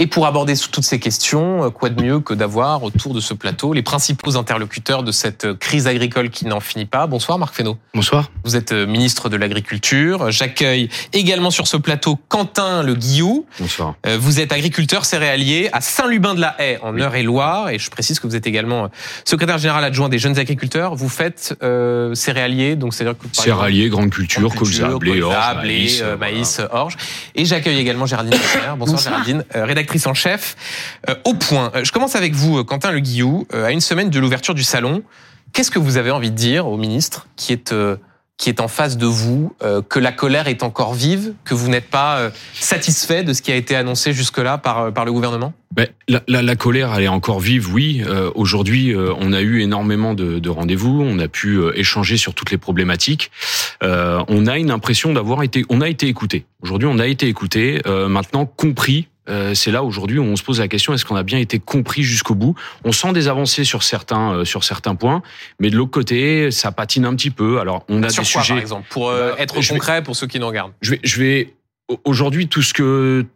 Et pour aborder toutes ces questions, euh, quoi de mieux que d'avoir autour de ce plateau les principaux interlocuteurs de cette euh, crise agricole qui n'en finit pas? Bonsoir Marc Fesneau. Bonsoir. Vous êtes euh, ministre de l'Agriculture. J'accueille également sur ce plateau Quentin Le Guillou. Bonsoir. Vous êtes agriculteur céréalier à Saint-Lubin-de-la-Haye en Eure-et-Loire et je précise que vous êtes également secrétaire général adjoint des jeunes agriculteurs. Vous faites euh, céréalier, donc c'est-à-dire que céréalier, grande culture, colza, blé, orge, maïs, maïs orge. Et j'accueille également Géraldine Bonsoir, Bonsoir Géraldine, rédactrice en chef. Euh, au point, euh, je commence avec vous, Quentin Le Guillou. Euh, à une semaine de l'ouverture du salon, qu'est-ce que vous avez envie de dire au ministre qui est qui est en face de vous, que la colère est encore vive, que vous n'êtes pas satisfait de ce qui a été annoncé jusque-là par, par le gouvernement? Ben, la, colère, elle est encore vive, oui. Aujourd'hui, on a eu énormément de, de rendez-vous, on a pu échanger sur toutes les problématiques. on a une impression d'avoir été, on a été écouté. Aujourd'hui, on a été écouté, maintenant compris euh, c'est là aujourd'hui où on se pose la question est-ce qu'on a bien été compris jusqu'au bout? On sent des avancées sur certains euh, sur certains points, mais de l'autre côté, ça patine un petit peu. Alors on a sur des quoi, sujets par exemple? Pour euh, bah, être concret pour ceux qui nous regardent. Je vais je vais aujourd'hui tout ce que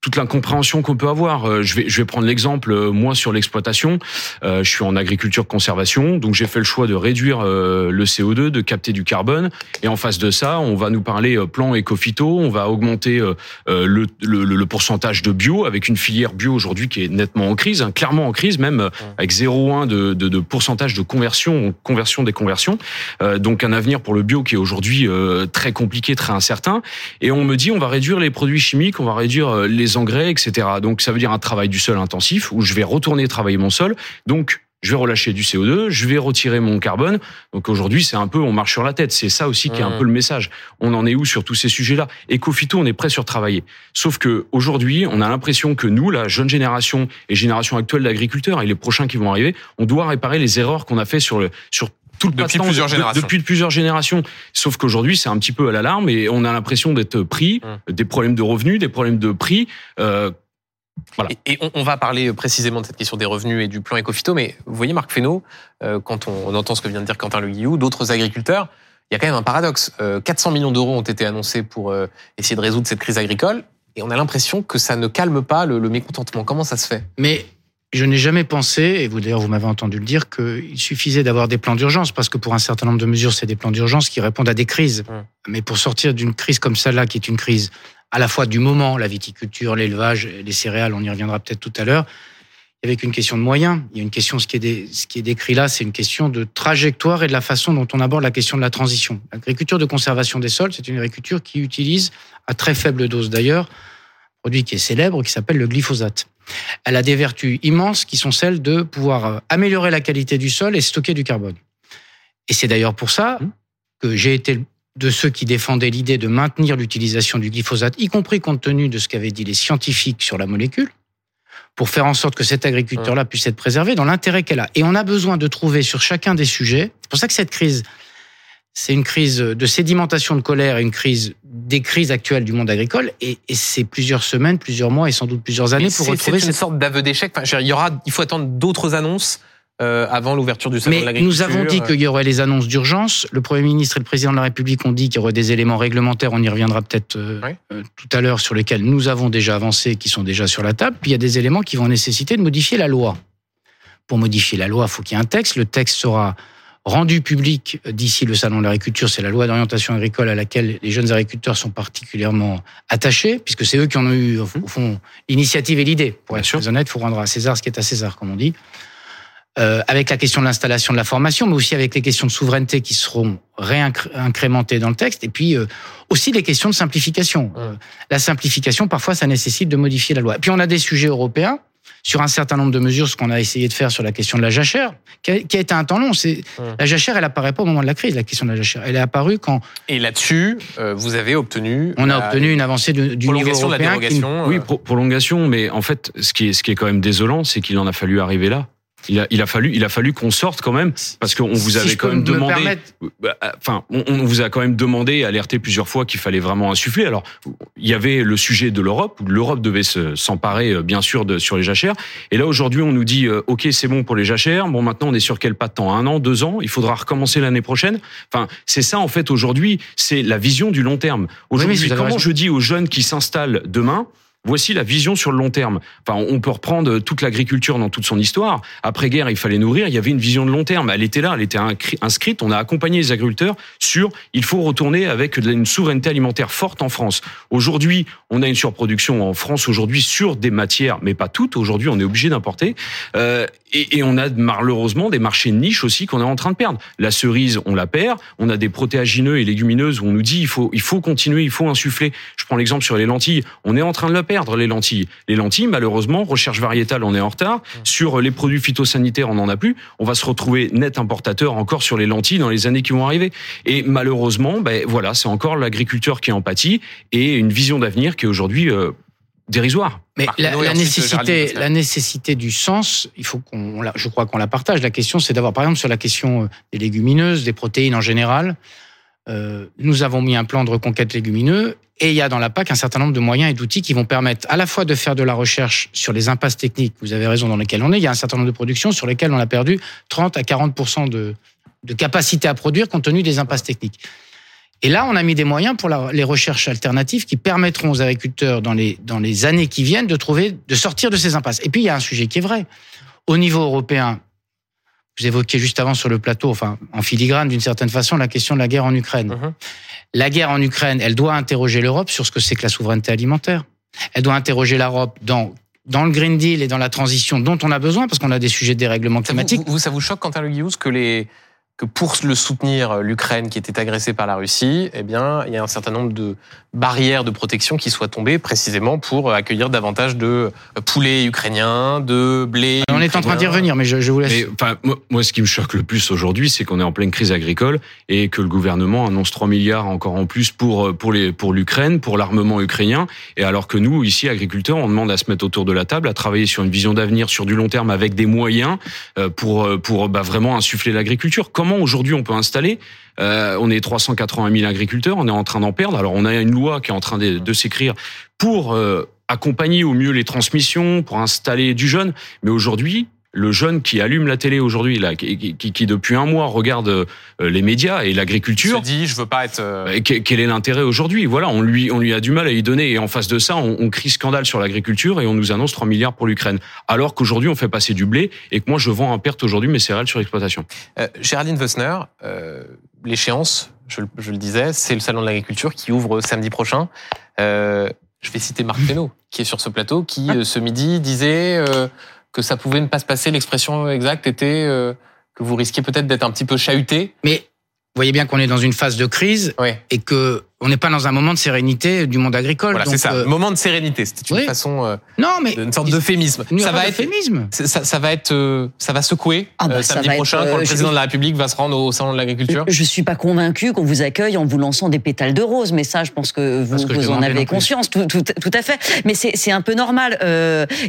toute l'incompréhension qu'on peut avoir. Euh, je vais, je vais prendre l'exemple, euh, moi, sur l'exploitation. Euh, je suis en agriculture conservation, donc j'ai fait le choix de réduire le CO2, de capter du carbone. Et en face de ça, on va nous parler plan éco-phyto, on va augmenter le, le, le, pourcentage de bio, avec une filière bio aujourd'hui qui est nettement en crise, hein, clairement en crise, même avec 0,1 de, de, de, pourcentage de conversion, conversion des conversions. donc un avenir pour le bio qui est aujourd'hui très compliqué, très incertain. Et on me dit, on va réduire les produits chimiques, on va réduire les engrais, etc. Donc ça veut dire un travail du sol intensif où je vais retourner travailler mon sol. Donc je vais relâcher du CO2, je vais retirer mon carbone. Donc aujourd'hui, c'est un peu on marche sur la tête. C'est ça aussi qui est un mmh. peu le message. On en est où sur tous ces sujets-là? Ecofito, on est prêt sur travailler. Sauf que aujourd'hui, on a l'impression que nous, la jeune génération et génération actuelle d'agriculteurs et les prochains qui vont arriver, on doit réparer les erreurs qu'on a fait sur le sur tout depuis plusieurs générations. depuis plusieurs générations. Sauf qu'aujourd'hui, c'est un petit peu à l'alarme et on a l'impression d'être pris, mmh. des problèmes de revenus, des problèmes de prix. Euh, voilà. Et, on, va parler précisément de cette question des revenus et du plan Ecofito, mais vous voyez, Marc Fesneau, euh, quand on, entend ce que vient de dire Quentin Le Guillou, d'autres agriculteurs, il y a quand même un paradoxe. 400 euh, millions d'euros ont été annoncés pour euh, essayer de résoudre cette crise agricole, et on a l'impression que ça ne calme pas le, le mécontentement. Comment ça se fait? Mais je n'ai jamais pensé, et vous d'ailleurs vous m'avez entendu le dire, qu'il suffisait d'avoir des plans d'urgence, parce que pour un certain nombre de mesures, c'est des plans d'urgence qui répondent à des crises. Mais pour sortir d'une crise comme celle-là, qui est une crise à la fois du moment, la viticulture, l'élevage, les céréales, on y reviendra peut-être tout à l'heure, il y avait qu'une question de moyens. Il y a une question, ce qui est, ce qui est décrit là, c'est une question de trajectoire et de la façon dont on aborde la question de la transition. L'agriculture de conservation des sols, c'est une agriculture qui utilise, à très faible dose d'ailleurs, un produit qui est célèbre, qui s'appelle le glyphosate. Elle a des vertus immenses qui sont celles de pouvoir euh, améliorer la qualité du sol et stocker du carbone. Et c'est d'ailleurs pour ça mmh. que j'ai été de ceux qui défendaient l'idée de maintenir l'utilisation du glyphosate, y compris compte tenu de ce qu'avaient dit les scientifiques sur la molécule, pour faire en sorte que cet agriculteur-là puisse être préservé dans l'intérêt qu'elle a. Et on a besoin de trouver sur chacun des sujets, c'est pour ça que cette crise, c'est une crise de sédimentation de colère et une crise des crises actuelles du monde agricole. Et, c'est plusieurs semaines, plusieurs mois et sans doute plusieurs années pour retrouver cette sorte d'aveu d'échec. Enfin, il y aura, il faut attendre d'autres annonces. Euh, avant l'ouverture du salon Mais de l'agriculture. Nous avons dit qu'il y aurait les annonces d'urgence. Le Premier ministre et le Président de la République ont dit qu'il y aurait des éléments réglementaires. On y reviendra peut-être euh, euh, tout à l'heure sur lesquels nous avons déjà avancé, qui sont déjà sur la table. Puis il y a des éléments qui vont nécessiter de modifier la loi. Pour modifier la loi, il faut qu'il y ait un texte. Le texte sera rendu public d'ici le salon de l'agriculture, c'est la loi d'orientation agricole à laquelle les jeunes agriculteurs sont particulièrement attachés, puisque c'est eux qui en ont eu, au fond, l'initiative et l'idée. Pour être très honnête, il faut rendre à César ce qui est à César, comme on dit. Euh, avec la question de l'installation de la formation, mais aussi avec les questions de souveraineté qui seront réincrémentées dans le texte, et puis euh, aussi les questions de simplification. Euh, la simplification, parfois, ça nécessite de modifier la loi. Et puis on a des sujets européens sur un certain nombre de mesures, ce qu'on a essayé de faire sur la question de la jachère, qui a, été un temps long. C'est la jachère, elle apparaît pas au moment de la crise. La question de la jachère, elle est apparue quand. Et là-dessus, euh, vous avez obtenu. On a obtenu une avancée du, du niveau européen. De la dérogation, Oui, euh. prolongation, mais en fait, ce qui est, ce qui est quand même désolant, c'est qu'il en a fallu arriver là. Il a, il a fallu, il a fallu qu'on sorte quand même parce qu'on vous avait quand même demandé, bah, enfin, on, vous a quand même demandé alerté plusieurs fois qu'il fallait vraiment insuffler. Alors, il y avait le sujet de l'Europe où l'Europe devait s'emparer euh, bien sûr de sur les jachères. Et là aujourd'hui, on nous dit, euh, ok, c'est bon pour les jachères. Bon, maintenant, on est sur quel pas de temps? Un an, deux ans? Il faudra recommencer l'année prochaine? Enfin, c'est ça en fait aujourd'hui. C'est la vision du long terme. Aujourd'hui, comment je dis aux jeunes qui s'installent demain Voici la vision sur le long terme. Enfin, on peut reprendre toute l'agriculture dans toute son histoire. Après-guerre, il fallait nourrir. Il y avait une vision de long terme. Elle était là, elle était inscrite. On a accompagné les agriculteurs sur il faut retourner avec une souveraineté alimentaire forte en France. Aujourd'hui, on a une surproduction en France aujourd'hui sur des matières, mais pas toutes. Aujourd'hui, on est obligé d'importer. Euh, et, et, on a malheureusement des marchés de niche aussi qu'on est en train de perdre. La cerise, on la perd. On a des protéagineux et légumineuses où on nous dit il faut il faut continuer, il faut insuffler. Je prends l'exemple sur les lentilles. On est en train de le perdre les lentilles. Les lentilles, malheureusement, recherche variétale, on est en retard. Sur les produits phytosanitaires, on n'en a plus. On va se retrouver net importateur encore sur les lentilles dans les années qui vont arriver. Et malheureusement, ben voilà, c'est encore l'agriculteur qui en pâtit et une vision d'avenir qui est aujourd'hui euh, dérisoire. Mais la, nécessité, la nécessité du sens, il faut qu'on, je crois qu'on la partage. La question, c'est d'avoir, par exemple, sur la question euh, des légumineuses, des protéines en général, euh, nous avons mis un plan de reconquête légumineux et il y a dans la PAC un certain nombre de moyens et d'outils qui vont permettre à la fois de faire de la recherche sur les impasses techniques, vous avez raison, dans lesquelles on est. Il y a un certain nombre de productions sur lesquelles on a perdu 30 à 40 de, de capacité à produire compte tenu des impasses techniques. Et là, on a mis des moyens pour les recherches alternatives qui permettront aux agriculteurs dans les, dans les années qui viennent de trouver, de sortir de ces impasses. Et puis, il y a un sujet qui est vrai. Au niveau européen, vous évoquiez juste avant sur le plateau, enfin, en filigrane d'une certaine façon, la question de la guerre en Ukraine. Uh-huh. La guerre en Ukraine, elle doit interroger l'Europe sur ce que c'est que la souveraineté alimentaire. Elle doit interroger l'Europe dans dans le Green Deal et dans la transition dont on a besoin, parce qu'on a des sujets de dérèglement climatique. Vous, ça vous choque, Quentin Le que les que pour le soutenir, euh, l'Ukraine qui était agressée par la Russie, eh bien, il y a un certain nombre de barrières de protection qui soient tombées précisément pour accueillir davantage de poulets ukrainiens, de blé. On est en train d'y revenir, mais je, je vous laisse. Mais, enfin, moi, ce qui me choque le plus aujourd'hui, c'est qu'on est en pleine crise agricole et que le gouvernement annonce 3 milliards encore en plus pour euh, pour les pour l'Ukraine, pour l'armement ukrainien, et alors que nous, ici, agriculteurs, on demande à se mettre autour de la table, à travailler sur une vision d'avenir sur du long terme avec des moyens euh, pour pour bah, vraiment insuffler l'agriculture. Comment aujourd'hui on peut installer euh, On est 380 000 agriculteurs, on est en train d'en perdre. Alors on a une loi qui est en train de, s'écrire pour euh, accompagner au mieux les transmissions, pour installer du jeune. Mais aujourd'hui, le jeune qui allume la télé aujourd'hui, là, qui, qui, qui, depuis un mois regarde euh, les médias et l'agriculture, se dit je veux pas être. Euh, quel est l'intérêt aujourd'hui? Voilà, on lui on lui a du mal à y donner et en face de ça, on, on crie scandale sur l'agriculture et on nous annonce 3 milliards pour l'Ukraine, alors qu'aujourd'hui on fait passer du blé et que moi je vends en perte aujourd'hui mes céréales sur exploitation. Euh, Géraldine Wessner, euh, l'échéance, je, je, le disais, c'est le salon de l'agriculture qui ouvre samedi prochain. Euh, je vais citer Marc Fesneau, qui est sur ce plateau, qui ce midi disait que ça pouvait ne pas se passer. L'expression exacte était euh, que vous risquiez peut-être d'être un petit peu chahuté. Mais vous voyez bien qu'on est dans une phase de crise et que on n'est pas dans un moment de sérénité du monde agricole. Voilà, c'est ça. Euh... Moment de sérénité. C'était une façon. Euh, non, mais une sorte d'euphémisme. Ça va être. Ça, ça, va être. Euh, ça va secouer ah bah, euh, samedi prochain quand le président de la République va se rendre au salon de l'agriculture. Je suis pas convaincu qu'on vous accueille en vous lançant des pétales de rose, mais ça, je pense que vous, vous en avez conscience. Tout, tout, tout, à fait. Mais c'est un peu normal.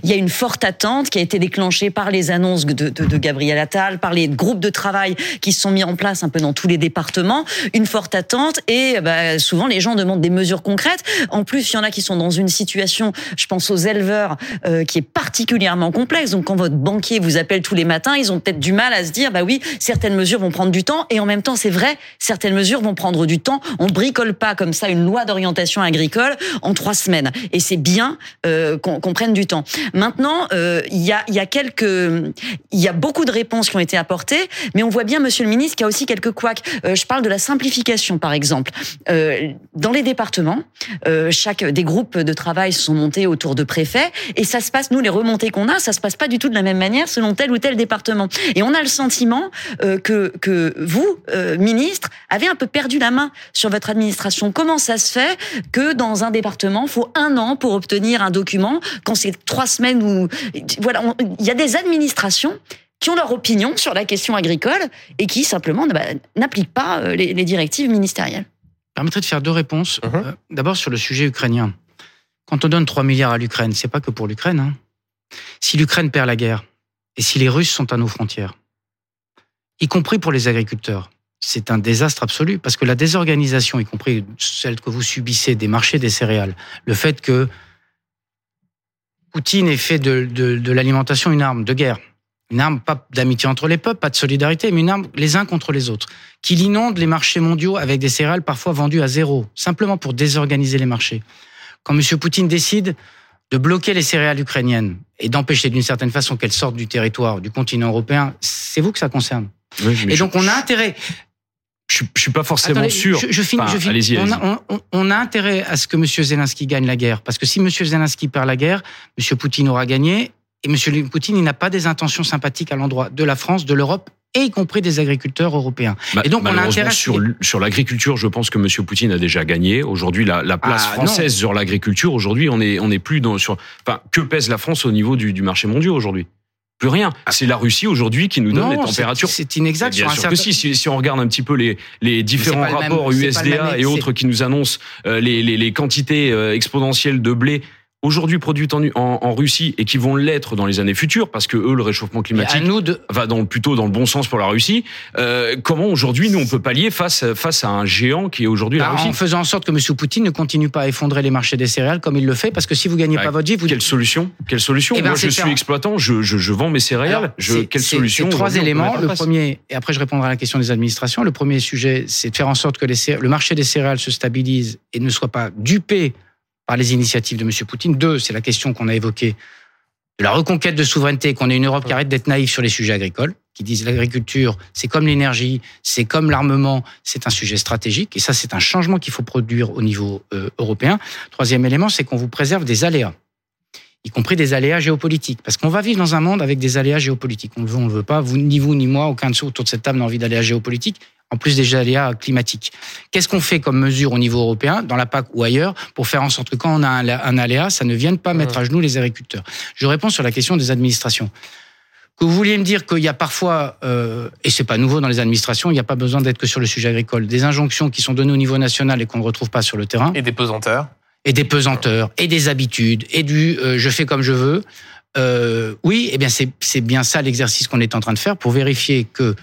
Il y a une forte attente qui a été déclenchée par les annonces de, de, de Gabriel Attal, par les groupes de travail qui se sont mis en place un peu dans tous les départements. Une forte attente et bah, souvent les gens demandent des mesures concrètes. En plus, il y en a qui sont dans une situation, je pense aux éleveurs, euh, qui est particulièrement complexe. Donc, quand votre banquier vous appelle tous les matins, ils ont peut-être du mal à se dire, bah oui, certaines mesures vont prendre du temps. Et en même temps, c'est vrai, certaines mesures vont prendre du temps. On bricole pas comme ça une loi d'orientation agricole en trois semaines. Et c'est bien euh, qu'on prenne du temps. Maintenant, euh, il y a, y a quelques, il y a beaucoup de réponses qui ont été apportées, mais on voit bien, Monsieur le Ministre, qu'il y a aussi quelques couacs. je parle de la simplification, par exemple. Dans les départements. Euh, chaque des groupes de travail sont montés autour de préfets et ça se passe nous les remontées qu'on a, ça se passe pas du tout de la même manière selon tel ou tel département. Et on a le sentiment euh, que que vous euh, ministre avez un peu perdu la main sur votre administration. Comment ça se fait que dans un département, faut un an pour obtenir un document quand c'est trois semaines ou voilà, il y a des administrations qui ont leur opinion sur la question agricole et qui simplement bah, n'appliquent pas les, les directives ministérielles permettrait de faire deux réponses. Mhm. Euh, d'abord sur le sujet ukrainien. Quand on donne 3 milliards à l'Ukraine, c'est pas que pour l'Ukraine. Hein. Si l'Ukraine perd la guerre et si les Russes sont à nos frontières, y compris pour les agriculteurs, c'est un désastre absolu parce que la désorganisation, y compris celle que vous subissez des marchés des céréales, le fait que Poutine ait fait de, de l'alimentation une arme de guerre, une arme pas d'amitié entre les peuples, pas de solidarité, mais une arme les uns contre les autres, qui inonde les marchés mondiaux avec des céréales parfois vendues à zéro, simplement pour désorganiser les marchés. Quand M. Poutine décide, de bloquer les céréales ukrainiennes et d'empêcher d'une certaine façon qu'elles sortent du territoire du continent européen, c'est vous que ça concerne. et donc on a intérêt. Je, je suis pas forcément sûr. Je, je finis. Allez on, a, on, on, a intérêt à ce que M. Zelensky gagne la guerre, parce que si M. Zelensky perd la guerre, M. Poutine aura gagné, et M. Poutine, il n'a pas des intentions sympathiques à l'endroit de la France, de l'Europe et y compris des agriculteurs européens. et donc, on a intérêt sur, sur l'agriculture, je pense que M. Poutine a déjà gagné. Aujourd'hui, la, la, place ah, française sur l'agriculture, aujourd'hui, on est, on est plus dans sur. Enfin, que pèse la France au niveau du, du marché mondial aujourd'hui? Plus rien. Ah. C'est la Russie aujourd'hui qui nous donne les températures. C'est inexact. Bien sûr que si, si, on regarde un petit peu les, les différents rapports USDA et autres qui nous annoncent euh, les, les, les, quantités euh, exponentielles de blé aujourd'hui produites en, en, Russie et qui vont l'être dans les années futures parce que eux le réchauffement climatique va dans plutôt dans le bon sens pour la Russie. Euh, comment aujourd'hui nous on peut pallier face face à un géant qui est aujourd'hui la bah, Russie En faisant en sorte que M. Poutine ne continue pas à effondrer les marchés des céréales comme il le fait parce que si vous gagnez pas votre vie, vous quelle solution? Quelle solution? Eh ben, Moi je suis exploitant, je, je, je, vends mes céréales. je, quelle solution Trois éléments. Le premier et après je répondrai à la question des administrations. Le premier sujet c'est de faire en sorte que les, le marché des céréales se stabilise et ne soit pas dupé par les initiatives de M. Poutine. Deux, c'est la question qu'on a évoquée de la reconquête de souveraineté, qu'on ait une Europe qui arrête d'être naïve sur les sujets agricoles, qui disent l'agriculture, c'est comme l'énergie, c'est comme l'armement, c'est un sujet stratégique. Et ça, c'est un changement qu'il faut produire au niveau euh, européen. Troisième élément, c'est qu'on vous préserve des aléas y compris des aléas géopolitiques. Parce qu'on va vivre dans un monde avec des aléas géopolitiques. On le veut, le veut pas. Vous, ni vous, ni moi, aucun de ceux autour de cette table n'a envie d'aléas géopolitiques en plus des aléas climatiques. Qu'est-ce qu'on fait comme mesure au niveau européen, dans la PAC ou ailleurs, pour faire en sorte que quand on a un, aléa, ça ne vienne pas mettre à genoux les agriculteurs? Je réponds sur la question des administrations. Que vous vouliez me dire qu'il y a parfois, euh, et c'est pas nouveau dans les administrations, il n'y a pas besoin d'être que sur le sujet agricole, des injonctions qui sont données au niveau national et qu'on ne retrouve pas sur le terrain. Et des pesanteurs. Et des pesanteurs, et des habitudes, et du euh, je fais comme je veux. Euh, oui, eh bien c'est bien ça l'exercice qu'on est en train de faire pour vérifier que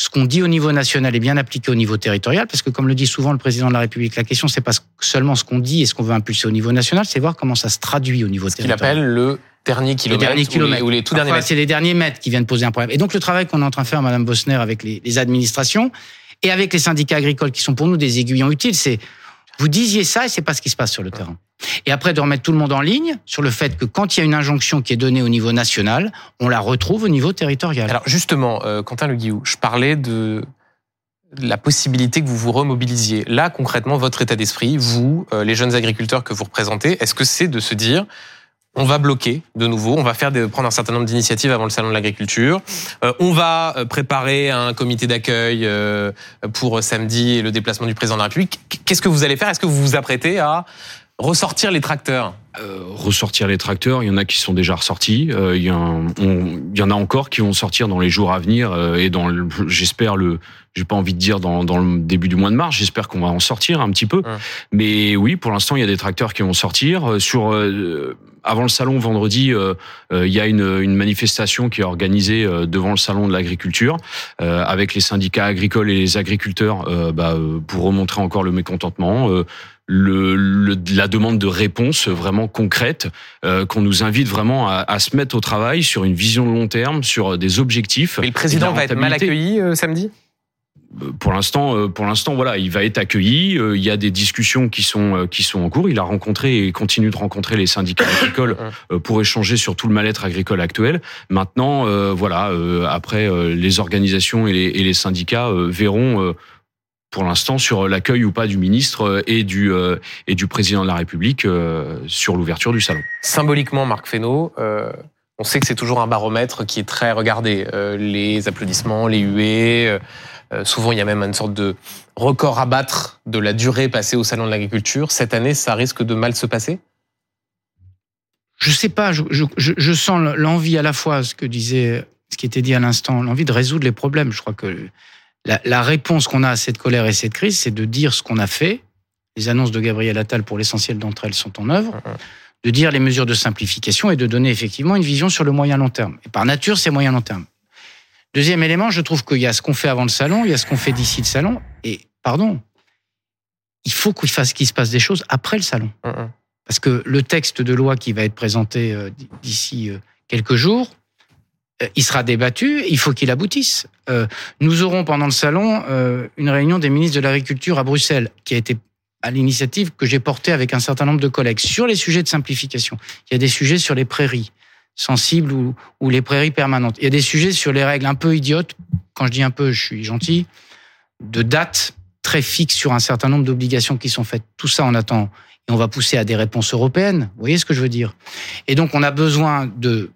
ce qu'on dit au niveau national est bien appliqué au niveau territorial, parce que comme le dit souvent le président de la République, la question c'est pas seulement ce qu'on dit et ce qu'on veut impulser au niveau national, c'est voir comment ça se traduit au niveau territorial. Ce qu'il appelle le dernier kilomètre, le dernier ou, les, tout derniers mètres. C'est les derniers mètres qui viennent poser un problème. Et donc le travail qu'on est en train de faire, Madame Bosner, avec les, les administrations et avec les syndicats agricoles qui sont pour nous des aiguillons utiles, c'est vous disiez ça et c'est pas ce qui se passe sur le terrain. Et après de remettre tout le monde en ligne sur le fait que quand il y a une injonction qui est donnée au niveau national, on la retrouve au niveau territorial. Alors justement, euh, Quentin Le Guillou, je parlais de la possibilité que vous vous remobilisiez. Là, concrètement, votre état d'esprit, vous, euh, les jeunes agriculteurs que vous représentez, est-ce que c'est de se dire on va bloquer de nouveau, on va faire prendre un certain nombre d'initiatives avant le salon de l'agriculture. Euh, on va préparer un comité d'accueil pour samedi et le déplacement du président de la République. Qu'est-ce que vous allez faire? Est-ce que vous vous apprêtez à ressortir les tracteurs ressortir les tracteurs, il y en a qui sont déjà ressortis, il, y en a encore qui vont sortir dans les jours à venir et dans j'espère le j'ai pas envie de dire dans, dans, le début du mois de mars. J'espère qu'on va en sortir un petit peu. Mais oui, pour l'instant, il y a des tracteurs qui vont sortir. Euh, sur euh, avant le salon vendredi, euh, il y a une, une, manifestation qui est organisée devant le salon de l'agriculture avec les syndicats agricoles et les agriculteurs bah, pour remontrer encore le mécontentement. Le, le, la demande de réponse vraiment concrète, qu'on nous invite vraiment à, à, se mettre au travail sur une vision de long terme, sur des objectifs. Mais le président va être mal accueilli samedi? Pour l'instant, euh, pour l'instant, voilà, il va être accueilli. Euh, il y a des discussions qui sont euh, qui sont en cours. Il a rencontré et continue de rencontrer les syndicats agricoles pour échanger sur tout le mal-être agricole actuel. Maintenant, voilà, après les organisations et les, et les syndicats verront pour l'instant sur l'accueil ou pas du ministre et du et du président de la République sur l'ouverture du salon. Symboliquement, Marc Fesneau. on sait que c'est toujours un baromètre qui est très regardé. les applaudissements, les huées. Euh, souvent, il y a même une sorte de record à battre de la durée passée au salon de l'agriculture. Cette année, ça risque de mal se passer? Je sais pas. Je, je, je sens l'envie à la fois, ce que disait, ce qui était dit à l'instant, l'envie de résoudre les problèmes. Je crois que la, la réponse qu'on a à cette colère et cette crise, c'est de dire ce qu'on a fait. Les annonces de Gabriel Attal, pour l'essentiel d'entre elles, sont en œuvre. De dire les mesures de simplification et de donner effectivement une vision sur le moyen long terme. Et par nature, c'est moyen long terme. Deuxième élément, je trouve qu'il y a ce qu'on fait avant le salon, il y a ce qu'on fait d'ici le salon. Et, pardon, il faut qu'il fasse qu'il se passe des choses après le salon. Parce que le texte de loi qui va être présenté euh, d'ici euh, quelques jours, il sera débattu, il faut qu'il aboutisse. Nous aurons pendant le salon une réunion des ministres de l'Agriculture à Bruxelles, qui a été à l'initiative que j'ai portée avec un certain nombre de collègues sur les sujets de simplification. Il y a des sujets sur les prairies sensibles ou, ou les prairies permanentes. Il y a des sujets sur les règles un peu idiotes. Quand je dis un peu, je suis gentil. De dates très fixes sur un certain nombre d'obligations qui sont faites. Tout ça, on attend et on va pousser à des réponses européennes. Vous voyez ce que je veux dire? Et donc, on a besoin de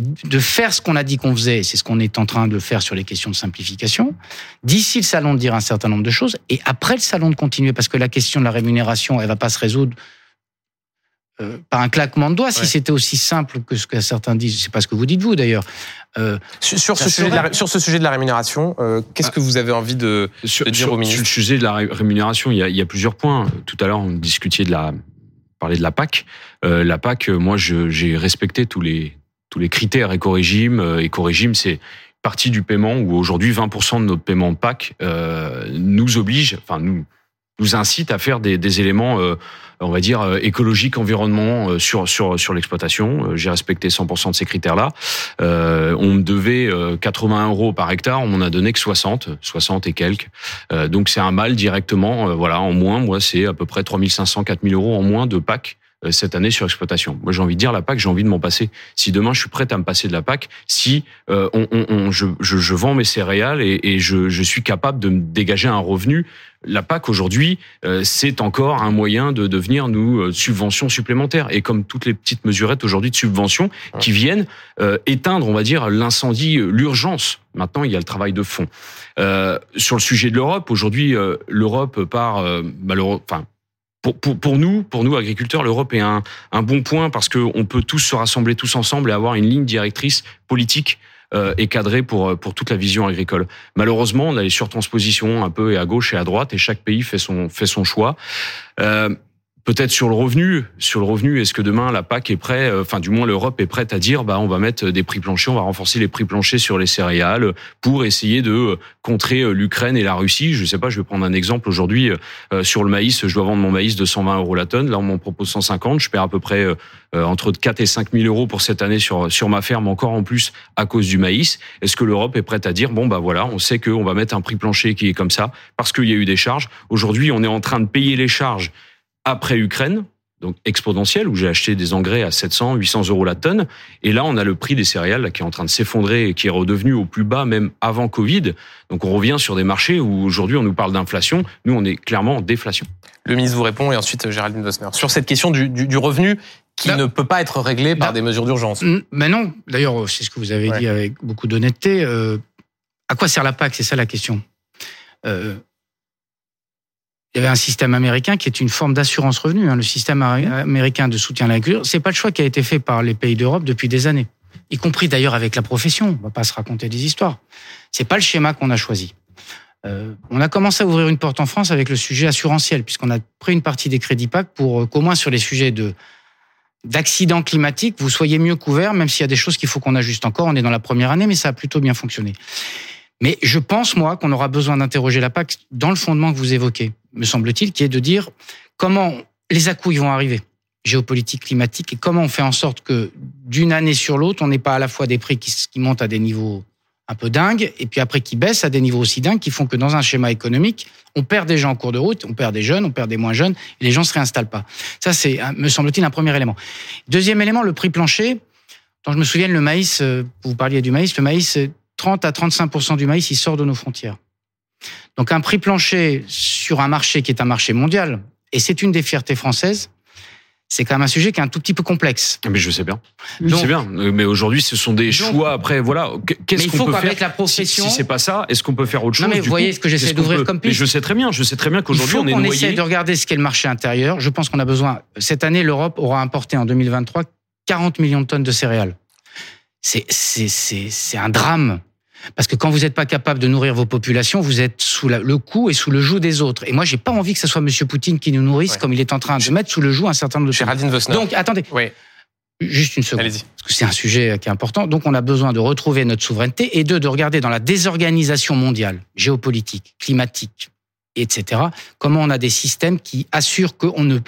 de faire ce qu'on a dit qu'on faisait, c'est ce qu'on est en train de faire sur les questions de simplification, d'ici le salon de dire un certain nombre de choses, et après le salon de continuer, parce que la question de la rémunération, elle va pas se résoudre euh, par un claquement de doigts, si c'était aussi simple que ce que certains disent. C'est pas ce que vous dites vous d'ailleurs. Euh, sur, ce sujet de la, sur, ce sujet de la, rémunération, euh, qu'est-ce ah. que vous avez envie de, de dire au ministre Sur le sujet de la rémunération, il y a, il y a plusieurs points. Tout à l'heure, on discutait de la parler de la PAC. la PAC, moi, j'ai respecté tous les tous les critères éco-régime. Euh, éco-régime, c'est partie du paiement où aujourd'hui 20% de notre paiement PAC euh, nous oblige, enfin nous nous incite à faire des, des éléments, euh, on va dire écologiques, environnement sur sur sur l'exploitation. J'ai respecté 100% de ces critères-là. on me devait 80 euros par hectare, on m'en a donné que 60, 60 et quelques. donc c'est un mal directement, voilà, en moins. Moi, c'est à peu près 3500, 4000 euros en moins de PAC euh, cette année sur exploitation. Moi, j'ai envie de dire la PAC, j'ai envie de m'en passer. Si demain je suis prêt à me passer de la PAC, si euh, on, on, je, je, je, vends mes céréales et, et je, je, suis capable de me dégager un revenu, la PAC aujourd'hui, euh, c'est encore un moyen de devenir nous subventions supplémentaires. Et comme toutes les petites mesurettes aujourd'hui de subventions qui viennent éteindre, on va dire, l'incendie, l'urgence. Maintenant, il y a le travail de fond. sur le sujet de l'Europe, aujourd'hui, l'Europe part malheureusement, enfin pour, nous, pour nous agriculteurs, l'Europe est un, bon point parce qu'on peut tous se rassembler tous ensemble et avoir une ligne directrice politique euh, et cadrée pour pour toute la vision agricole. Malheureusement, on a les surtranspositions un peu et à gauche et à droite et chaque pays fait son fait son choix. Euh, Peut-être sur le revenu, sur le revenu, est-ce que demain la PAC est prête, euh, enfin du moins l'Europe est prête à dire, bah on va mettre des prix planchers, on va renforcer les prix planchers sur les céréales pour essayer de euh, contrer euh, l'Ukraine et la Russie. Je sais pas, je vais prendre un exemple aujourd'hui sur le maïs, je dois vendre mon maïs de 120 euros la tonne, là on m'en propose 150, je perds à peu près entre 4 et 5 000 euros pour cette année sur sur ma ferme encore en plus à cause du maïs. Est-ce que l'Europe est prête à dire, bon bah voilà, on sait qu'on va mettre un prix plancher qui est comme ça parce qu'il y a eu des charges. Aujourd'hui, on est en train de payer les charges après Ukraine, donc exponentielle, où j'ai acheté des engrais à 700, 800 euros la tonne. Et là, on a le prix des céréales qui est en train de s'effondrer et qui est redevenu au plus bas même avant Covid. Donc on revient sur des marchés où aujourd'hui on nous parle d'inflation. Nous, on est clairement en déflation. Le ministre vous répond et ensuite euh, Géraldine Wessner. Sur cette question du, du, revenu qui ne peut pas être réglé par des mesures d'urgence. Mais non, d'ailleurs, c'est ce que vous avez dit avec beaucoup d'honnêteté. Euh, à quoi sert la PAC? C'est ça la question. Euh, il y avait un système américain qui est une forme d'assurance revenu. Hein. Le système américain de soutien à l'agriculture, c'est pas le choix qui a été fait par les pays d'Europe depuis des années, y compris d'ailleurs avec la profession. On va pas se raconter des histoires. C'est pas le schéma qu'on a choisi. Euh, on a commencé à ouvrir une porte en France avec le sujet assurantiel, puisqu'on a pris une partie des crédits PAC pour euh, qu'au moins sur les sujets de d'accidents climatiques, vous soyez mieux couverts, même s'il y a des choses qu'il faut qu'on ajuste encore. On est dans la première année, mais ça a plutôt bien fonctionné. Mais je pense, moi, qu'on aura besoin d'interroger la PAC dans le fondement que vous évoquez me semble-t-il, qui est de dire comment les à vont arriver, géopolitique, climatique, et comment on fait en sorte que d'une année sur l'autre, on n'ait pas à la fois des prix qui, montent à des niveaux un peu dingues, et puis après qui baissent à des niveaux aussi dingues, qui font que dans un schéma économique, on perd des gens en cours de route, on perd des jeunes, on perd des moins jeunes, et les gens se réinstallent pas. Ça, c'est, me semble-t-il, un premier élément. Deuxième élément, le prix plancher. Quand je me souviens, le maïs, euh, vous parliez du maïs, le maïs, 30 à 35 du maïs, il sort de nos frontières. Donc un prix plancher sur un marché qui est un marché mondial, et c'est une des fiertés françaises, c'est quand même un sujet qui est un tout petit peu complexe. Ah, mais je sais bien. je sais bien. Mais aujourd'hui, ce sont des choix. Après, voilà. Qu'est-ce qu'on peut faire la profession. Si, c'est pas ça, est-ce qu'on peut faire autre chose Non, mais vous voyez ce que j'essaie d'ouvrir comme piste. Mais je sais très bien. Je sais très bien qu'aujourd'hui, on est noyé. On essaie de regarder ce qu'est le marché intérieur. Je pense qu'on a besoin. Cette année, l'Europe aura importé en 2023 40 millions de tonnes de céréales. C'est c'est c'est un drame parce que quand vous n'êtes pas capable de nourrir vos populations, vous êtes sous le coup et sous le joug des autres. Et moi, j'ai pas envie que ce soit Monsieur Poutine qui nous nourrisse comme il est en train de mettre sous le joug un certain nombre de choses. Donc, attendez. Oui. Juste une seconde. Parce que c'est un sujet qui est important. Donc, on a besoin de retrouver notre souveraineté et de, de regarder dans la désorganisation mondiale, géopolitique, climatique, etc., comment on a des systèmes qui assurent qu'on ne,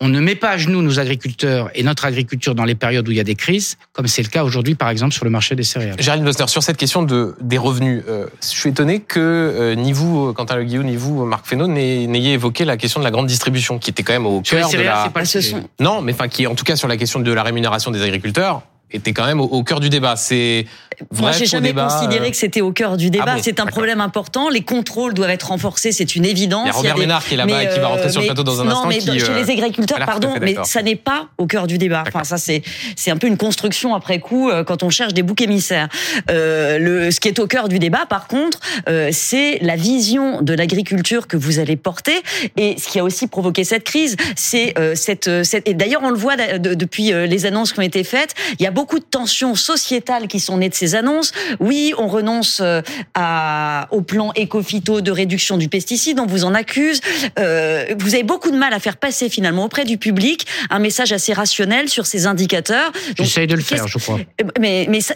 on ne met pas à genoux nos agriculteurs et notre agriculture dans les périodes où il y a des crises, comme c'est le cas aujourd'hui, par exemple, sur le marché des céréales. Gérald Bosner, sur cette question de, des revenus, euh, je suis étonné que euh, ni vous, Quentin Le Guillaume, ni vous, Marc Fesneau, n'ayez évoqué la question de la grande distribution, qui était quand même au cœur de la... Pas Non, mais enfin, qui est en tout cas sur la question de la rémunération des agriculteurs, était quand même au, cœur du débat. C'est moi, j'ai jamais considéré que c'était au cœur du débat. Ah c'est un problème important. Les contrôles doivent être renforcés, c'est une évidence. Il y a Robert Ménard qui est là-bas et qui va rentrer sur le plateau dans un non, instant. mais chez les euh, agriculteurs, pardon, mais ça n'est pas au cœur du débat. Enfin, ça c'est c'est un peu une construction après coup euh, quand on cherche des boucs émissaires. Euh, le, ce qui est au cœur du débat, par contre, euh, c'est la vision de l'agriculture que vous allez porter et ce qui a aussi provoqué cette crise, c'est cette, cette et d'ailleurs on le voit depuis les annonces qui ont été faites. Il y a beaucoup de tensions sociétales qui sont nées de ces annonces. Oui, on renonce euh, à, au plan éco-phyto de réduction du pesticide, on vous en accuse. Euh, vous avez beaucoup de mal à faire passer finalement auprès du public un message assez rationnel sur ces indicateurs. J'essaye de le faire, je crois. Mais, mais ça,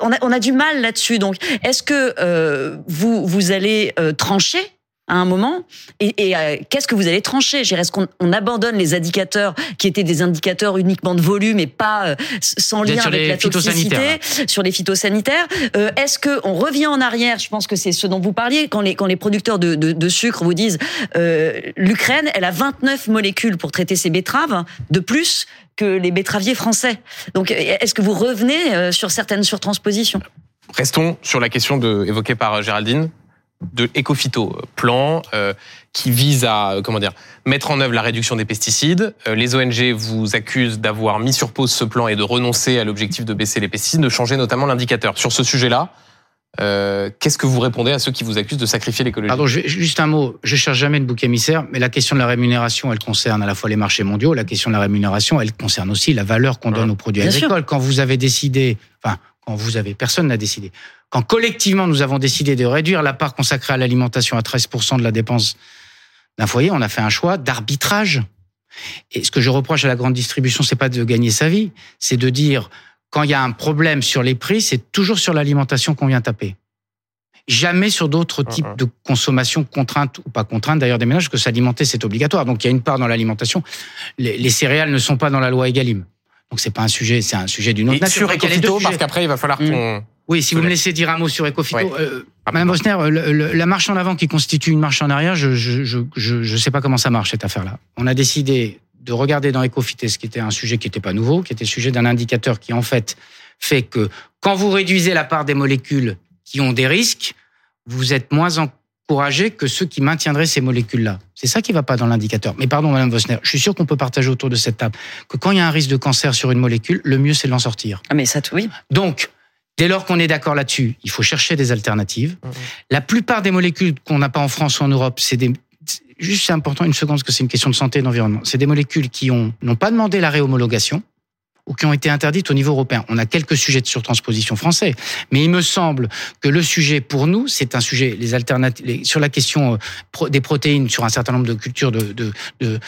on, a, on a du mal là-dessus. Donc, est-ce que euh, vous, vous allez euh, trancher à un moment. Et, et euh, qu'est-ce que vous allez trancher? Est-ce qu'on on abandonne les indicateurs qui étaient des indicateurs uniquement de volume et pas euh, sans lien avec la toxicité sur les phytosanitaires? Euh, Est-ce que on revient en arrière? Je pense que c'est ce dont vous parliez quand les quand les producteurs de, de, de sucre vous disent euh, l'Ukraine, elle a 29 molécules pour traiter ses betteraves de plus que les betteraviers français. Donc est-ce que vous revenez sur certaines surtranspositions? Restons sur la question de, évoquée par Géraldine de Ecofito, euh, plan euh, qui vise à euh, comment dire mettre en œuvre la réduction des pesticides. les ONG vous accusent d'avoir mis sur pause ce plan et de renoncer à l'objectif de baisser les pesticides, de changer notamment l'indicateur. Sur ce sujet-là, qu'est-ce que vous répondez à ceux qui vous accusent de sacrifier l'écologie? Pardon, juste un mot. Je cherche jamais de bouc émissaire, mais la question de la rémunération, elle concerne à la fois les marchés mondiaux. La question de la rémunération, elle concerne aussi la valeur qu'on donne aux produits agricoles. Quand vous avez décidé, enfin, quand vous avez, personne n'a décidé. Quand collectivement nous avons décidé de réduire la part consacrée à l'alimentation à 13% de la dépense d'un foyer, on a fait un choix d'arbitrage. Et ce que je reproche à la grande distribution, c'est pas de gagner sa vie, c'est de dire quand il y a un problème sur les prix, c'est toujours sur l'alimentation qu'on vient taper. Jamais sur d'autres types de consommation contrainte ou pas contrainte d'ailleurs des ménages, que s'alimenter c'est obligatoire. Donc il y a une part dans l'alimentation. Les, les, céréales ne sont pas dans la loi Egalim. Donc c'est pas un sujet, c'est un sujet d'une autre nature. Sur parce qu'après il va falloir mmh. qu'on oui, si vous me laissez dire un mot sur Ecofito. Euh, Madame Bosner, la marche en avant qui constitue une marche en arrière, je je, je, je, sais pas comment ça marche cette affaire-là. On a décidé de regarder dans Ecofito ce qui était un sujet qui n'était pas nouveau, qui était le sujet d'un indicateur qui en fait fait que quand vous réduisez la part des molécules qui ont des risques, vous êtes moins encouragé que ceux qui maintiendraient ces molécules-là. C'est ça qui va pas dans l'indicateur. Mais pardon, Madame Bosner, je suis sûr qu'on peut partager autour de cette table que quand il y a un risque de cancer sur une molécule, le mieux c'est de l'en sortir. Ah mais ça, oui. Donc, Dès lors qu'on est d'accord là-dessus, il faut chercher des alternatives. Mmh. La plupart des molécules qu'on n'a pas en France ou en Europe, c'est des juste c'est important une seconde parce que c'est une question de santé et d'environnement. C'est des molécules qui ont n'ont pas demandé la réhomologation ou qui ont été interdites au niveau européen. On a quelques sujets de surtransposition français, mais il me semble que le sujet pour nous, c'est un sujet les alternatives sur la question euh, des protéines sur un certain nombre de cultures de, de, de,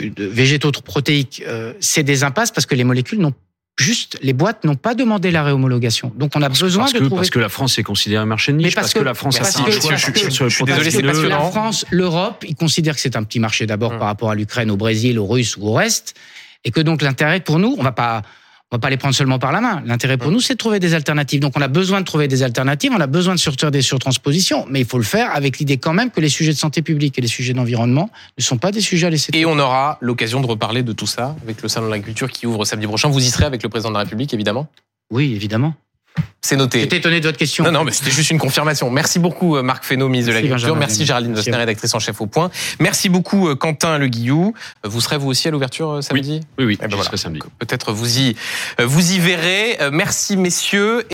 de végétaux protéiques, euh, c'est des impasses parce que les molécules n'ont Juste, les boîtes n'ont pas demandé la réhomologation. Donc, on a besoin de trouver... Parce que la France est considérée un marché de niche, parce, que, la France a que, je, suis désolé, c'est parce que la France, l'Europe, ils considèrent que c'est un petit marché d'abord hum. par rapport à l'Ukraine, au Brésil, aux Russes ou au reste, et que donc l'intérêt pour nous, on va pas on va pas les prendre seulement par la main. L'intérêt pour nous, c'est de trouver des alternatives. Donc, on a besoin de trouver des alternatives, on a besoin de sortir des surtranspositions, mais il faut le faire avec l'idée quand même que les sujets de santé publique et les sujets d'environnement ne sont pas des sujets à laisser. Et on aura l'occasion de reparler de tout ça avec le salon de l'agriculture qui ouvre samedi prochain. Vous y serez avec le président de la République, évidemment? Oui, évidemment. C'est noté. J'étais étonné de votre question. Non, non, mais c'était juste une confirmation. Merci beaucoup, euh, Marc Fesneau, ministre de l'Agriculture. Merci, Géraldine Vosner, rédactrice en chef au point. Merci beaucoup, euh, Quentin Le Guillou. Euh, vous serez vous aussi à l'ouverture samedi Oui, oui, oui eh ben je serai samedi. Peut-être vous y, vous y verrez. Merci, messieurs.